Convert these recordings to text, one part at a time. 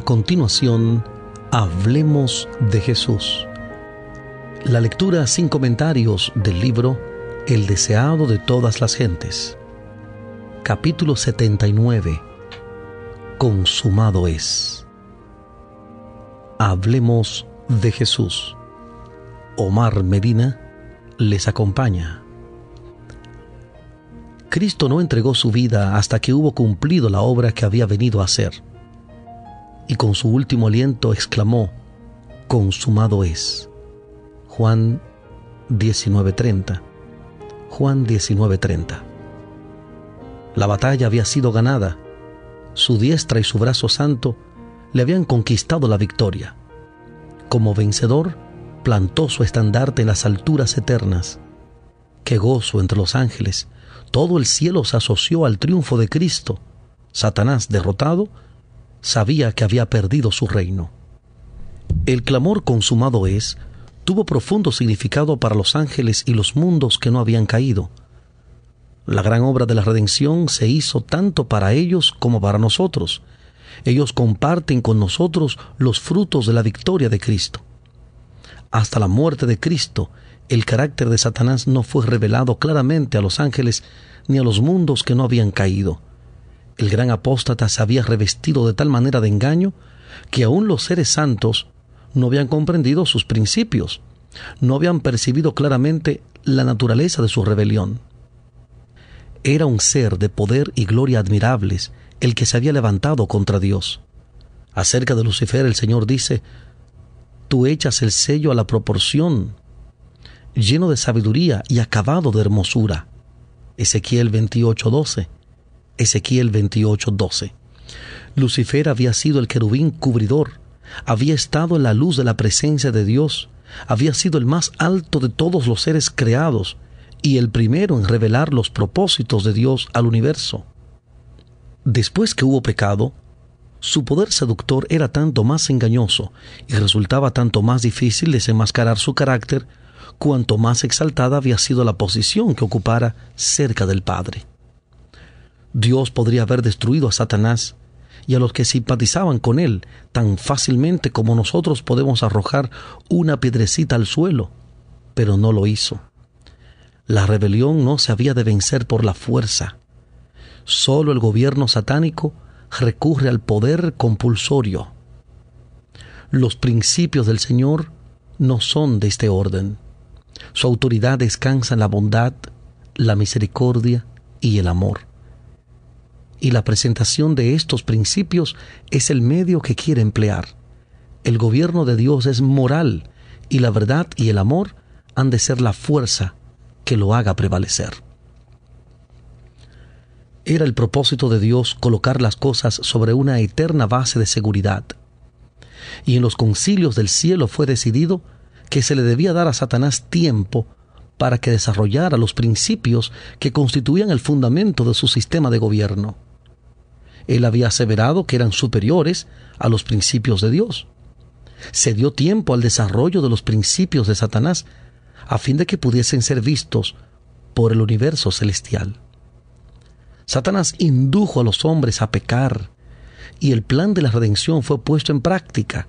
A continuación, hablemos de Jesús. La lectura sin comentarios del libro El deseado de todas las gentes. Capítulo 79. Consumado es. Hablemos de Jesús. Omar Medina les acompaña. Cristo no entregó su vida hasta que hubo cumplido la obra que había venido a hacer y con su último aliento exclamó, consumado es. Juan 19:30. Juan 19:30. La batalla había sido ganada. Su diestra y su brazo santo le habían conquistado la victoria. Como vencedor, plantó su estandarte en las alturas eternas. Qué gozo entre los ángeles. Todo el cielo se asoció al triunfo de Cristo. Satanás derrotado sabía que había perdido su reino. El clamor consumado es tuvo profundo significado para los ángeles y los mundos que no habían caído. La gran obra de la redención se hizo tanto para ellos como para nosotros. Ellos comparten con nosotros los frutos de la victoria de Cristo. Hasta la muerte de Cristo, el carácter de Satanás no fue revelado claramente a los ángeles ni a los mundos que no habían caído el gran apóstata se había revestido de tal manera de engaño que aún los seres santos no habían comprendido sus principios, no habían percibido claramente la naturaleza de su rebelión. Era un ser de poder y gloria admirables el que se había levantado contra Dios. Acerca de Lucifer el Señor dice, Tú echas el sello a la proporción, lleno de sabiduría y acabado de hermosura. Ezequiel 28:12. Ezequiel 28:12. Lucifer había sido el querubín cubridor, había estado en la luz de la presencia de Dios, había sido el más alto de todos los seres creados y el primero en revelar los propósitos de Dios al universo. Después que hubo pecado, su poder seductor era tanto más engañoso y resultaba tanto más difícil desenmascarar su carácter cuanto más exaltada había sido la posición que ocupara cerca del Padre. Dios podría haber destruido a Satanás y a los que simpatizaban con él tan fácilmente como nosotros podemos arrojar una piedrecita al suelo, pero no lo hizo. La rebelión no se había de vencer por la fuerza. Solo el gobierno satánico recurre al poder compulsorio. Los principios del Señor no son de este orden. Su autoridad descansa en la bondad, la misericordia y el amor y la presentación de estos principios es el medio que quiere emplear. El gobierno de Dios es moral y la verdad y el amor han de ser la fuerza que lo haga prevalecer. Era el propósito de Dios colocar las cosas sobre una eterna base de seguridad. Y en los concilios del cielo fue decidido que se le debía dar a Satanás tiempo para que desarrollara los principios que constituían el fundamento de su sistema de gobierno. Él había aseverado que eran superiores a los principios de Dios. Se dio tiempo al desarrollo de los principios de Satanás a fin de que pudiesen ser vistos por el universo celestial. Satanás indujo a los hombres a pecar y el plan de la redención fue puesto en práctica.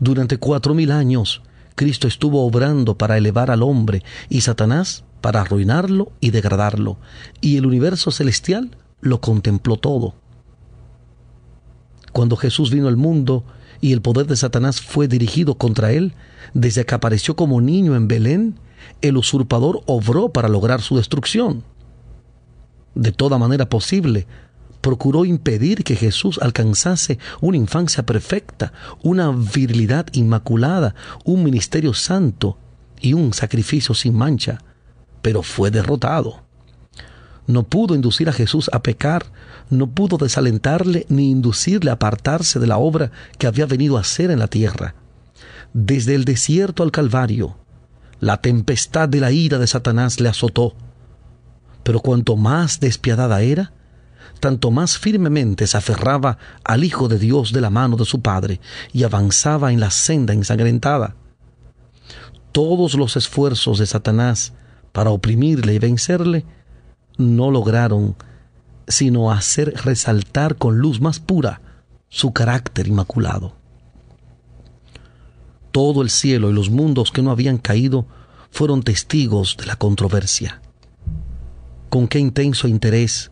Durante cuatro mil años, Cristo estuvo obrando para elevar al hombre y Satanás para arruinarlo y degradarlo, y el universo celestial lo contempló todo. Cuando Jesús vino al mundo y el poder de Satanás fue dirigido contra él, desde que apareció como niño en Belén, el usurpador obró para lograr su destrucción. De toda manera posible, procuró impedir que Jesús alcanzase una infancia perfecta, una virilidad inmaculada, un ministerio santo y un sacrificio sin mancha, pero fue derrotado no pudo inducir a Jesús a pecar, no pudo desalentarle ni inducirle a apartarse de la obra que había venido a hacer en la tierra. Desde el desierto al Calvario, la tempestad de la ira de Satanás le azotó. Pero cuanto más despiadada era, tanto más firmemente se aferraba al Hijo de Dios de la mano de su Padre y avanzaba en la senda ensangrentada. Todos los esfuerzos de Satanás para oprimirle y vencerle no lograron sino hacer resaltar con luz más pura su carácter inmaculado. Todo el cielo y los mundos que no habían caído fueron testigos de la controversia. Con qué intenso interés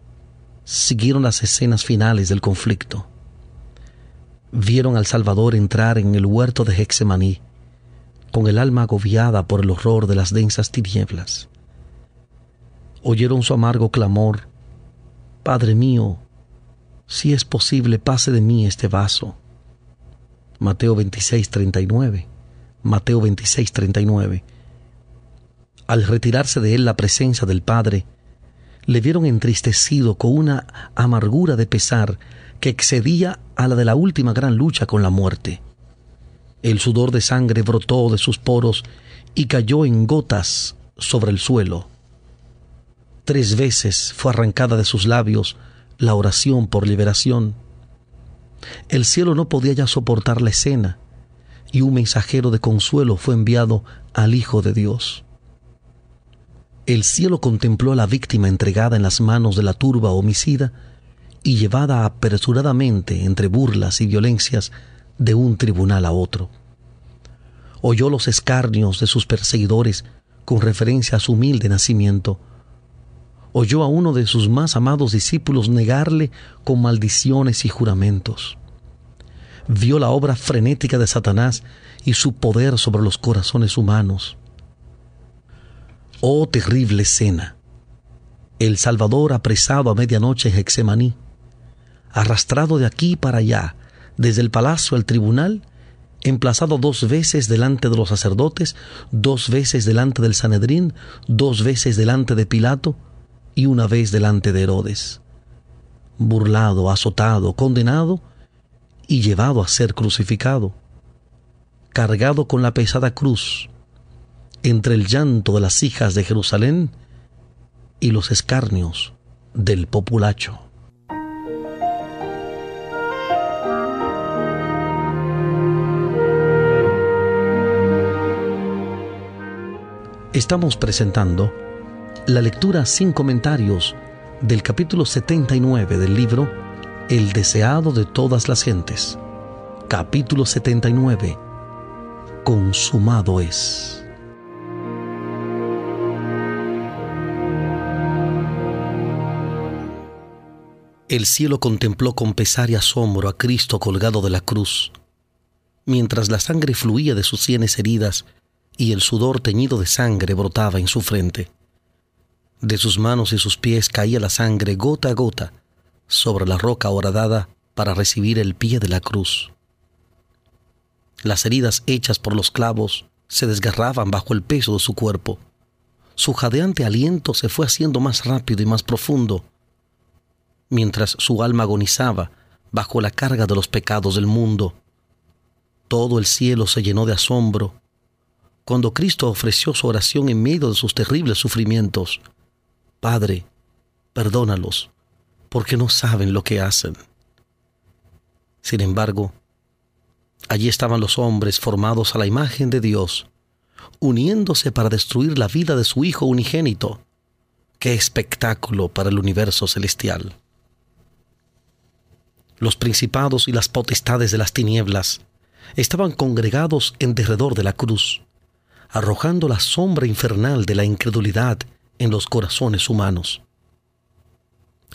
siguieron las escenas finales del conflicto. Vieron al Salvador entrar en el huerto de Hexemaní, con el alma agobiada por el horror de las densas tinieblas. Oyeron su amargo clamor, Padre mío, si es posible, pase de mí este vaso. Mateo 26, 39. Mateo 26, 39. Al retirarse de él la presencia del Padre, le vieron entristecido con una amargura de pesar que excedía a la de la última gran lucha con la muerte. El sudor de sangre brotó de sus poros y cayó en gotas sobre el suelo. Tres veces fue arrancada de sus labios la oración por liberación. El cielo no podía ya soportar la escena y un mensajero de consuelo fue enviado al Hijo de Dios. El cielo contempló a la víctima entregada en las manos de la turba homicida y llevada apresuradamente entre burlas y violencias de un tribunal a otro. Oyó los escarnios de sus perseguidores con referencia a su humilde nacimiento, oyó a uno de sus más amados discípulos negarle con maldiciones y juramentos. Vio la obra frenética de Satanás y su poder sobre los corazones humanos. Oh terrible escena. El Salvador apresado a medianoche en Hexemaní, arrastrado de aquí para allá, desde el palacio al tribunal, emplazado dos veces delante de los sacerdotes, dos veces delante del Sanedrín, dos veces delante de Pilato, y una vez delante de Herodes, burlado, azotado, condenado y llevado a ser crucificado, cargado con la pesada cruz, entre el llanto de las hijas de Jerusalén y los escarnios del populacho. Estamos presentando la lectura sin comentarios del capítulo 79 del libro El deseado de todas las gentes. Capítulo 79. Consumado es. El cielo contempló con pesar y asombro a Cristo colgado de la cruz, mientras la sangre fluía de sus sienes heridas y el sudor teñido de sangre brotaba en su frente. De sus manos y sus pies caía la sangre gota a gota sobre la roca horadada para recibir el pie de la cruz. Las heridas hechas por los clavos se desgarraban bajo el peso de su cuerpo. Su jadeante aliento se fue haciendo más rápido y más profundo, mientras su alma agonizaba bajo la carga de los pecados del mundo. Todo el cielo se llenó de asombro cuando Cristo ofreció su oración en medio de sus terribles sufrimientos. Padre, perdónalos, porque no saben lo que hacen. Sin embargo, allí estaban los hombres formados a la imagen de Dios, uniéndose para destruir la vida de su Hijo unigénito. ¡Qué espectáculo para el universo celestial! Los principados y las potestades de las tinieblas estaban congregados en derredor de la cruz, arrojando la sombra infernal de la incredulidad en los corazones humanos.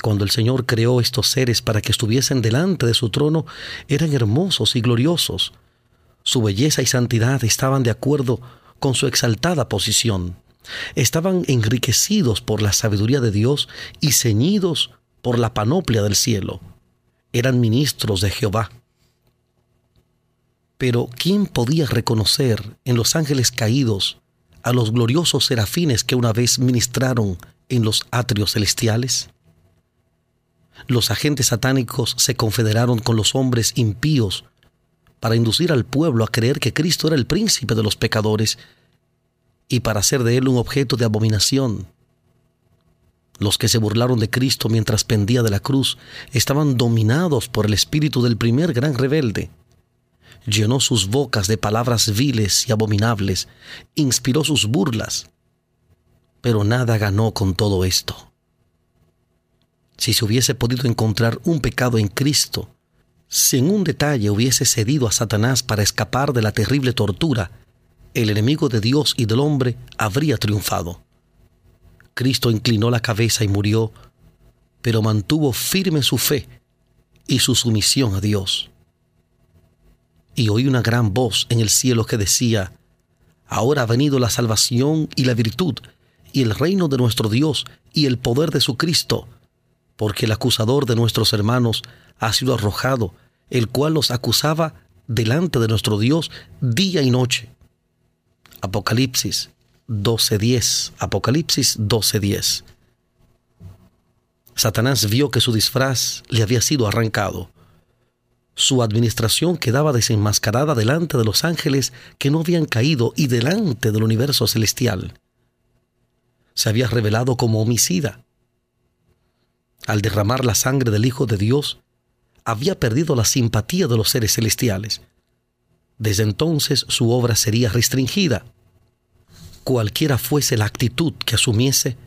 Cuando el Señor creó estos seres para que estuviesen delante de su trono, eran hermosos y gloriosos. Su belleza y santidad estaban de acuerdo con su exaltada posición. Estaban enriquecidos por la sabiduría de Dios y ceñidos por la panoplia del cielo. Eran ministros de Jehová. Pero ¿quién podía reconocer en los ángeles caídos a los gloriosos serafines que una vez ministraron en los atrios celestiales? Los agentes satánicos se confederaron con los hombres impíos para inducir al pueblo a creer que Cristo era el príncipe de los pecadores y para hacer de él un objeto de abominación. Los que se burlaron de Cristo mientras pendía de la cruz estaban dominados por el espíritu del primer gran rebelde, llenó sus bocas de palabras viles y abominables, inspiró sus burlas, pero nada ganó con todo esto. Si se hubiese podido encontrar un pecado en Cristo, Si en un detalle hubiese cedido a Satanás para escapar de la terrible tortura, el enemigo de Dios y del hombre habría triunfado. Cristo inclinó la cabeza y murió, pero mantuvo firme su fe y su sumisión a Dios. Y oí una gran voz en el cielo que decía, Ahora ha venido la salvación y la virtud, y el reino de nuestro Dios y el poder de su Cristo, porque el acusador de nuestros hermanos ha sido arrojado, el cual los acusaba delante de nuestro Dios día y noche. Apocalipsis 12:10. Apocalipsis 12:10. Satanás vio que su disfraz le había sido arrancado. Su administración quedaba desenmascarada delante de los ángeles que no habían caído y delante del universo celestial. Se había revelado como homicida. Al derramar la sangre del Hijo de Dios, había perdido la simpatía de los seres celestiales. Desde entonces su obra sería restringida. Cualquiera fuese la actitud que asumiese,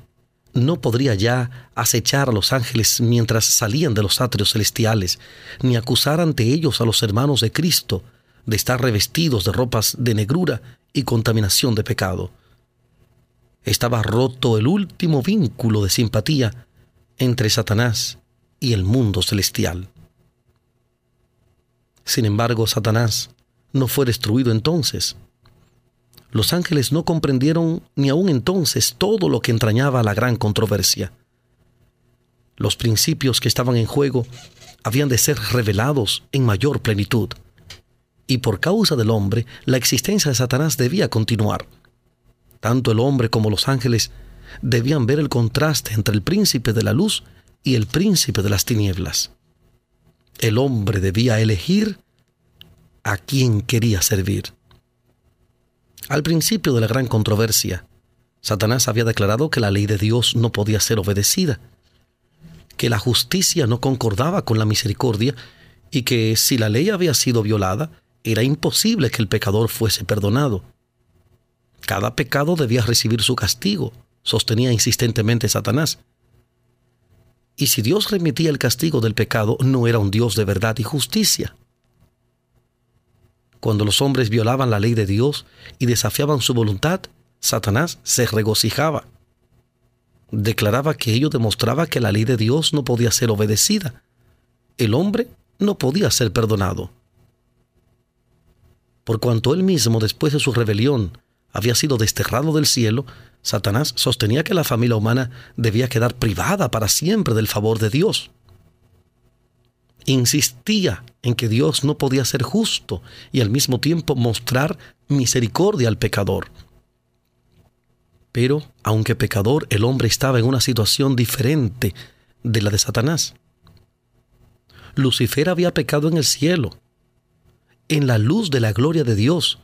no podría ya acechar a los ángeles mientras salían de los atrios celestiales, ni acusar ante ellos a los hermanos de Cristo de estar revestidos de ropas de negrura y contaminación de pecado. Estaba roto el último vínculo de simpatía entre Satanás y el mundo celestial. Sin embargo, Satanás no fue destruido entonces. Los ángeles no comprendieron ni aún entonces todo lo que entrañaba la gran controversia. Los principios que estaban en juego habían de ser revelados en mayor plenitud. Y por causa del hombre, la existencia de Satanás debía continuar. Tanto el hombre como los ángeles debían ver el contraste entre el príncipe de la luz y el príncipe de las tinieblas el hombre debía elegir a quién quería servir. Al principio de la gran controversia, Satanás había declarado que la ley de Dios no podía ser obedecida, que la justicia no concordaba con la misericordia y que si la ley había sido violada, era imposible que el pecador fuese perdonado. Cada pecado debía recibir su castigo, sostenía insistentemente Satanás. Y si Dios remitía el castigo del pecado, no era un Dios de verdad y justicia. Cuando los hombres violaban la ley de Dios y desafiaban su voluntad, Satanás se regocijaba. Declaraba que ello demostraba que la ley de Dios no podía ser obedecida. El hombre no podía ser perdonado. Por cuanto él mismo, después de su rebelión, había sido desterrado del cielo, Satanás sostenía que la familia humana debía quedar privada para siempre del favor de Dios. Insistía en que Dios no podía ser justo y al mismo tiempo mostrar misericordia al pecador. Pero, aunque pecador, el hombre estaba en una situación diferente de la de Satanás. Lucifer había pecado en el cielo, en la luz de la gloria de Dios,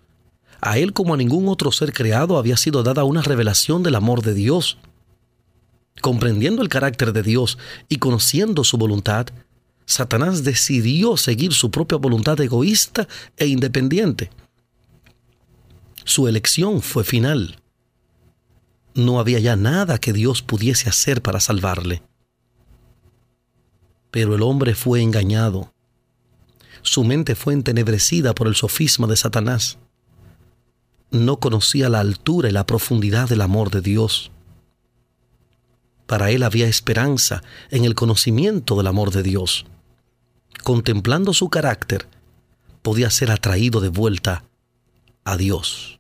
a él como a ningún otro ser creado había sido dada una revelación del amor de Dios. Comprendiendo el carácter de Dios y conociendo su voluntad, Satanás decidió seguir su propia voluntad egoísta e independiente. Su elección fue final. No había ya nada que Dios pudiese hacer para salvarle. Pero el hombre fue engañado. Su mente fue entenebrecida por el sofisma de Satanás no conocía la altura y la profundidad del amor de Dios. Para él había esperanza en el conocimiento del amor de Dios. Contemplando su carácter, podía ser atraído de vuelta a Dios.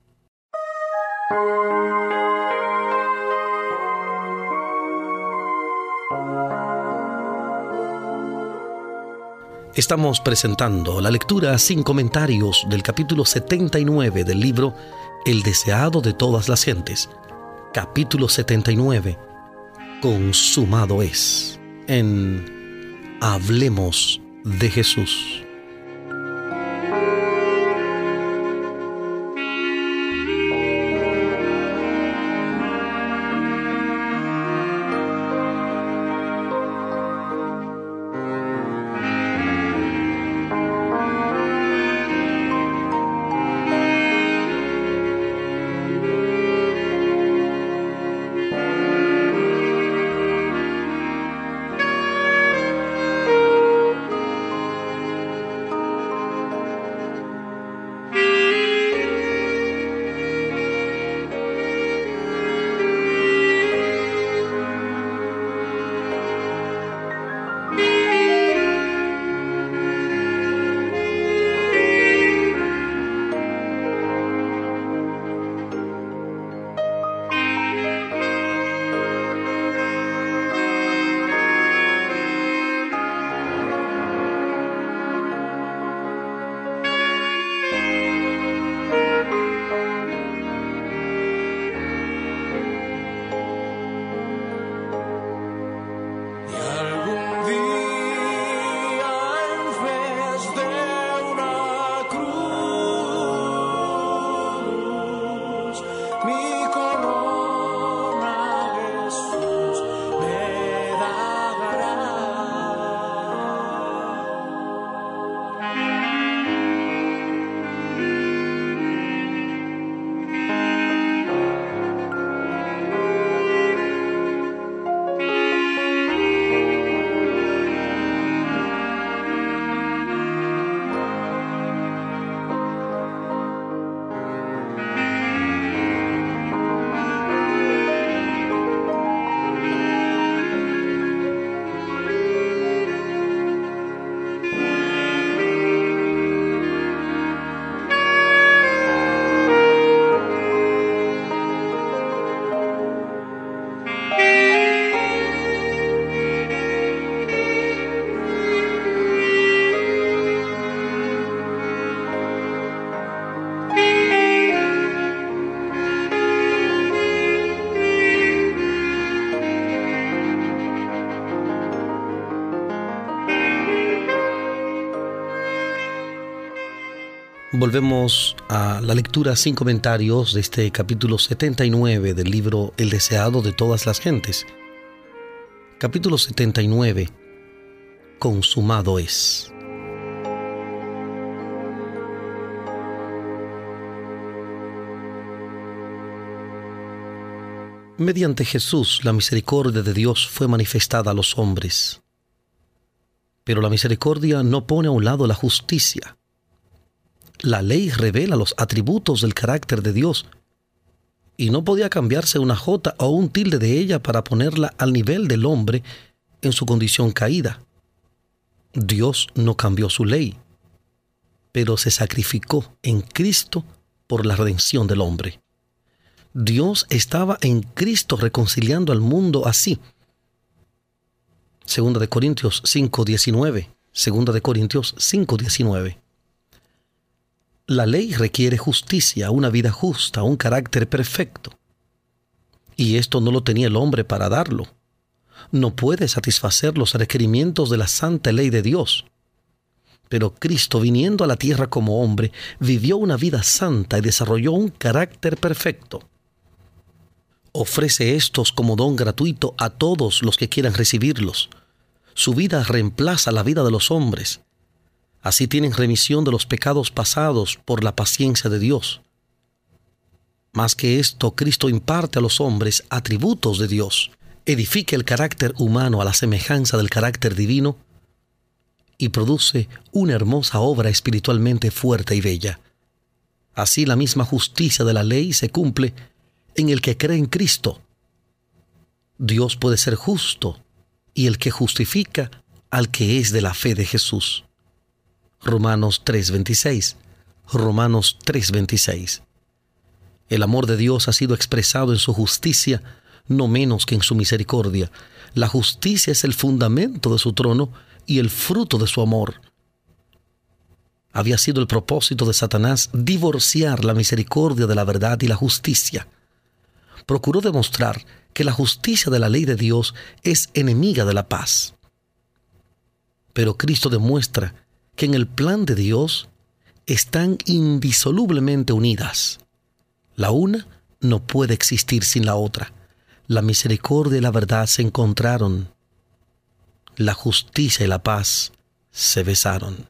Estamos presentando la lectura sin comentarios del capítulo 79 del libro El deseado de todas las gentes. Capítulo 79. Consumado es. En Hablemos de Jesús. Volvemos a la lectura sin comentarios de este capítulo 79 del libro El deseado de todas las gentes. Capítulo 79. Consumado es. Mediante Jesús la misericordia de Dios fue manifestada a los hombres. Pero la misericordia no pone a un lado la justicia la ley revela los atributos del carácter de Dios y no podía cambiarse una jota o un tilde de ella para ponerla al nivel del hombre en su condición caída. Dios no cambió su ley, pero se sacrificó en Cristo por la redención del hombre. Dios estaba en Cristo reconciliando al mundo así. Segunda de Corintios 5:19. Segunda de Corintios 5:19. La ley requiere justicia, una vida justa, un carácter perfecto. Y esto no lo tenía el hombre para darlo. No puede satisfacer los requerimientos de la santa ley de Dios. Pero Cristo, viniendo a la tierra como hombre, vivió una vida santa y desarrolló un carácter perfecto. Ofrece estos como don gratuito a todos los que quieran recibirlos. Su vida reemplaza la vida de los hombres Así tienen remisión de los pecados pasados por la paciencia de Dios. Más que esto, Cristo imparte a los hombres atributos de Dios, edifica el carácter humano a la semejanza del carácter divino y produce una hermosa obra espiritualmente fuerte y bella. Así la misma justicia de la ley se cumple en el que cree en Cristo. Dios puede ser justo y el que justifica al que es de la fe de Jesús. Romanos 3:26. Romanos 3:26. El amor de Dios ha sido expresado en su justicia, no menos que en su misericordia. La justicia es el fundamento de su trono y el fruto de su amor. Había sido el propósito de Satanás divorciar la misericordia de la verdad y la justicia. Procuró demostrar que la justicia de la ley de Dios es enemiga de la paz. Pero Cristo demuestra que en el plan de Dios están indisolublemente unidas. La una no puede existir sin la otra. La misericordia y la verdad se encontraron. La justicia y la paz se besaron.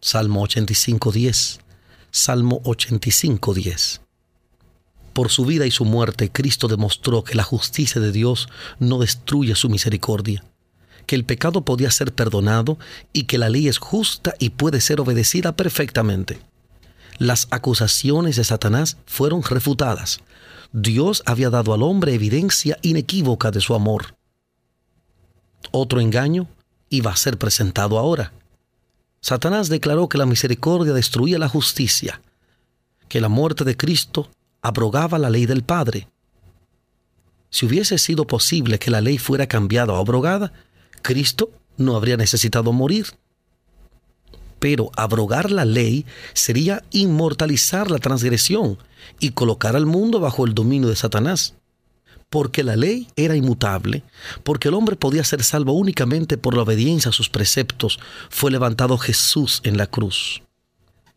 Salmo 85.10. Salmo 85.10. Por su vida y su muerte, Cristo demostró que la justicia de Dios no destruye su misericordia que el pecado podía ser perdonado y que la ley es justa y puede ser obedecida perfectamente. Las acusaciones de Satanás fueron refutadas. Dios había dado al hombre evidencia inequívoca de su amor. Otro engaño iba a ser presentado ahora. Satanás declaró que la misericordia destruía la justicia, que la muerte de Cristo abrogaba la ley del Padre. Si hubiese sido posible que la ley fuera cambiada o abrogada, Cristo no habría necesitado morir. Pero abrogar la ley sería inmortalizar la transgresión y colocar al mundo bajo el dominio de Satanás. Porque la ley era inmutable, porque el hombre podía ser salvo únicamente por la obediencia a sus preceptos, fue levantado Jesús en la cruz.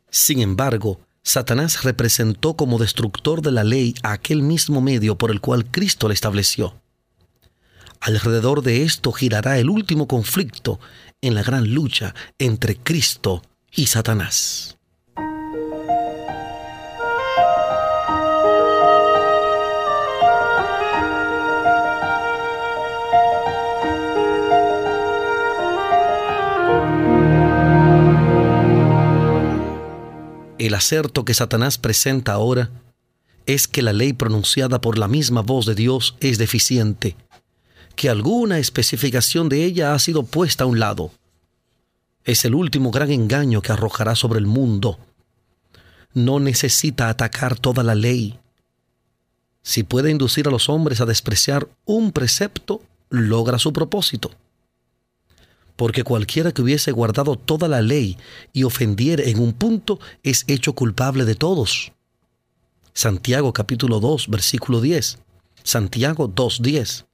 Sin embargo, Satanás representó como destructor de la ley aquel mismo medio por el cual Cristo la estableció. Alrededor de esto girará el último conflicto en la gran lucha entre Cristo y Satanás. El acerto que Satanás presenta ahora es que la ley pronunciada por la misma voz de Dios es deficiente que alguna especificación de ella ha sido puesta a un lado. Es el último gran engaño que arrojará sobre el mundo. No necesita atacar toda la ley. Si puede inducir a los hombres a despreciar un precepto, logra su propósito. Porque cualquiera que hubiese guardado toda la ley y ofendiere en un punto es hecho culpable de todos. Santiago capítulo 2, versículo 10. Santiago 2.10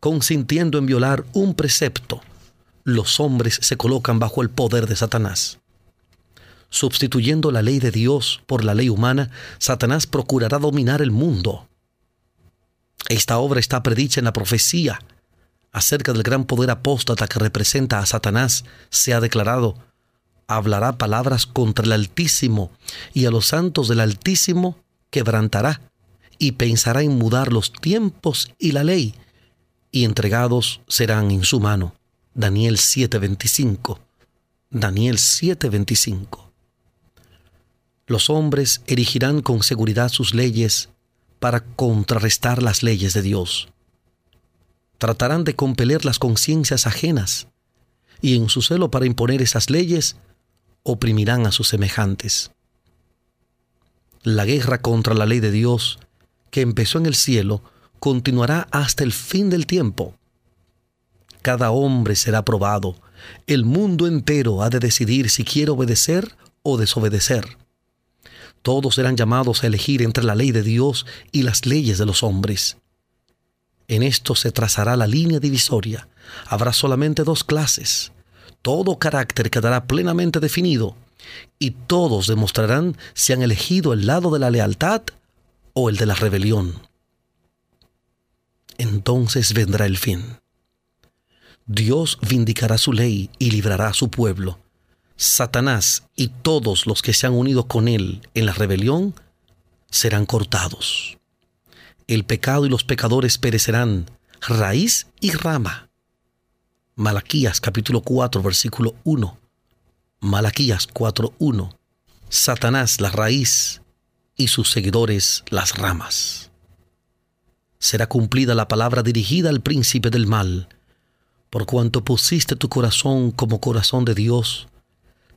consintiendo en violar un precepto, los hombres se colocan bajo el poder de Satanás. Sustituyendo la ley de Dios por la ley humana, Satanás procurará dominar el mundo. Esta obra está predicha en la profecía acerca del gran poder apóstata que representa a Satanás. Se ha declarado, hablará palabras contra el Altísimo y a los santos del Altísimo quebrantará y pensará en mudar los tiempos y la ley y entregados serán en su mano. Daniel 7:25. Daniel 7:25. Los hombres erigirán con seguridad sus leyes para contrarrestar las leyes de Dios. Tratarán de compeler las conciencias ajenas y en su celo para imponer esas leyes oprimirán a sus semejantes. La guerra contra la ley de Dios, que empezó en el cielo, continuará hasta el fin del tiempo. Cada hombre será probado. El mundo entero ha de decidir si quiere obedecer o desobedecer. Todos serán llamados a elegir entre la ley de Dios y las leyes de los hombres. En esto se trazará la línea divisoria. Habrá solamente dos clases. Todo carácter quedará plenamente definido y todos demostrarán si han elegido el lado de la lealtad o el de la rebelión. Entonces vendrá el fin. Dios vindicará su ley y librará a su pueblo. Satanás y todos los que se han unido con él en la rebelión serán cortados. El pecado y los pecadores perecerán, raíz y rama. Malaquías capítulo 4 versículo 1. Malaquías 4.1. Satanás la raíz y sus seguidores las ramas. Será cumplida la palabra dirigida al príncipe del mal por cuanto pusiste tu corazón como corazón de Dios,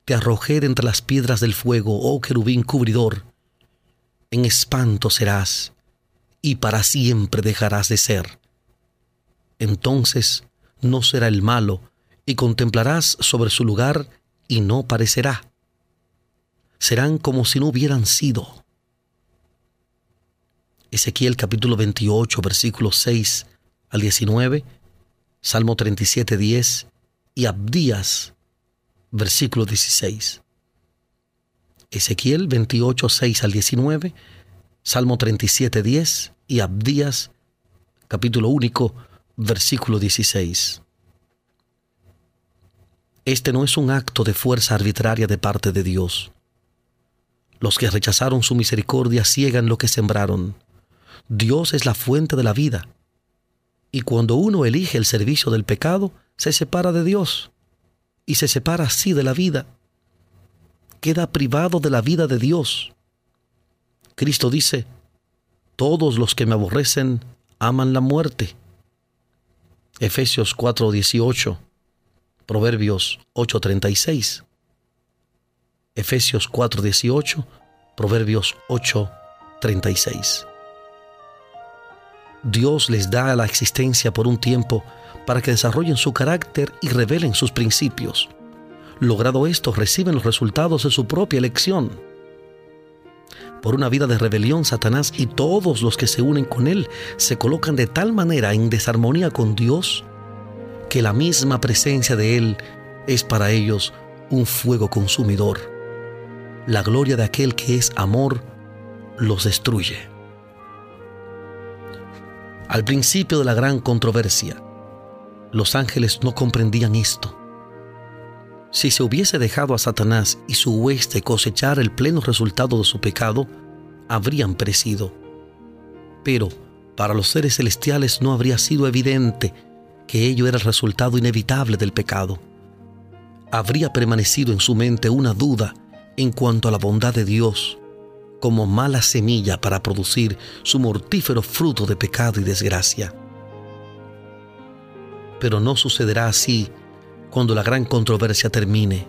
te arrojé entre las piedras del fuego, oh querubín cubridor. En espanto serás, y para siempre dejarás de ser. Entonces no será el malo, y contemplarás sobre su lugar, y no parecerá. Serán como si no hubieran sido. Ezequiel capítulo 28, versículos 6 al 19 Salmo 37, 10 y Abdías, versículo 16. Ezequiel 28, 6 al 19, Salmo 37, 10 y Abdías, capítulo único, versículo 16. Este no es un acto de fuerza arbitraria de parte de Dios. Los que rechazaron su misericordia ciegan lo que sembraron. Dios es la fuente de la vida y cuando uno elige el servicio del pecado, se separa de Dios y se separa así de la vida. Queda privado de la vida de Dios. Cristo dice, todos los que me aborrecen aman la muerte. Efesios 4:18, Proverbios 8:36. Efesios 4:18, Proverbios 8:36. Dios les da la existencia por un tiempo para que desarrollen su carácter y revelen sus principios. Logrado esto, reciben los resultados de su propia elección. Por una vida de rebelión, Satanás y todos los que se unen con él se colocan de tal manera en desarmonía con Dios que la misma presencia de Él es para ellos un fuego consumidor. La gloria de aquel que es amor los destruye. Al principio de la gran controversia, los ángeles no comprendían esto. Si se hubiese dejado a Satanás y su hueste cosechar el pleno resultado de su pecado, habrían perecido. Pero para los seres celestiales no habría sido evidente que ello era el resultado inevitable del pecado. Habría permanecido en su mente una duda en cuanto a la bondad de Dios como mala semilla para producir su mortífero fruto de pecado y desgracia. Pero no sucederá así cuando la gran controversia termine.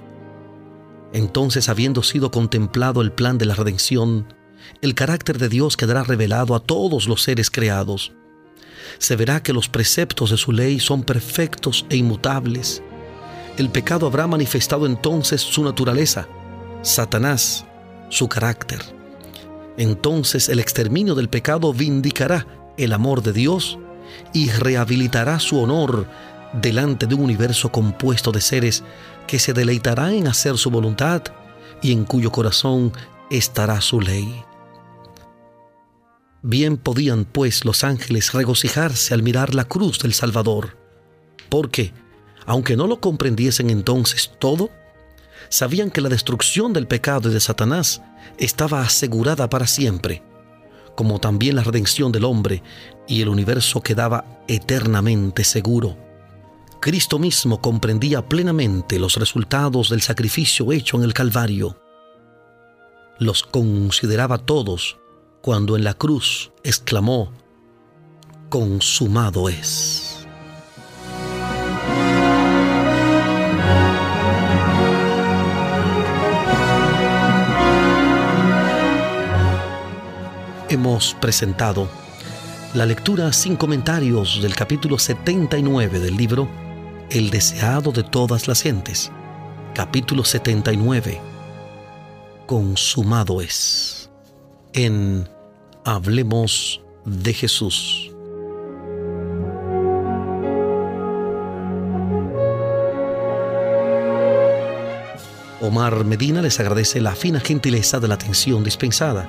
Entonces, habiendo sido contemplado el plan de la redención, el carácter de Dios quedará revelado a todos los seres creados. Se verá que los preceptos de su ley son perfectos e inmutables. El pecado habrá manifestado entonces su naturaleza, Satanás, su carácter. Entonces el exterminio del pecado vindicará el amor de Dios y rehabilitará su honor delante de un universo compuesto de seres que se deleitarán en hacer su voluntad y en cuyo corazón estará su ley. Bien podían, pues, los ángeles regocijarse al mirar la cruz del Salvador, porque, aunque no lo comprendiesen entonces todo, sabían que la destrucción del pecado y de Satanás estaba asegurada para siempre, como también la redención del hombre y el universo quedaba eternamente seguro. Cristo mismo comprendía plenamente los resultados del sacrificio hecho en el Calvario. Los consideraba todos cuando en la cruz exclamó, consumado es. Hemos presentado la lectura sin comentarios del capítulo 79 del libro El deseado de todas las gentes. Capítulo 79. Consumado es. En Hablemos de Jesús. Omar Medina les agradece la fina gentileza de la atención dispensada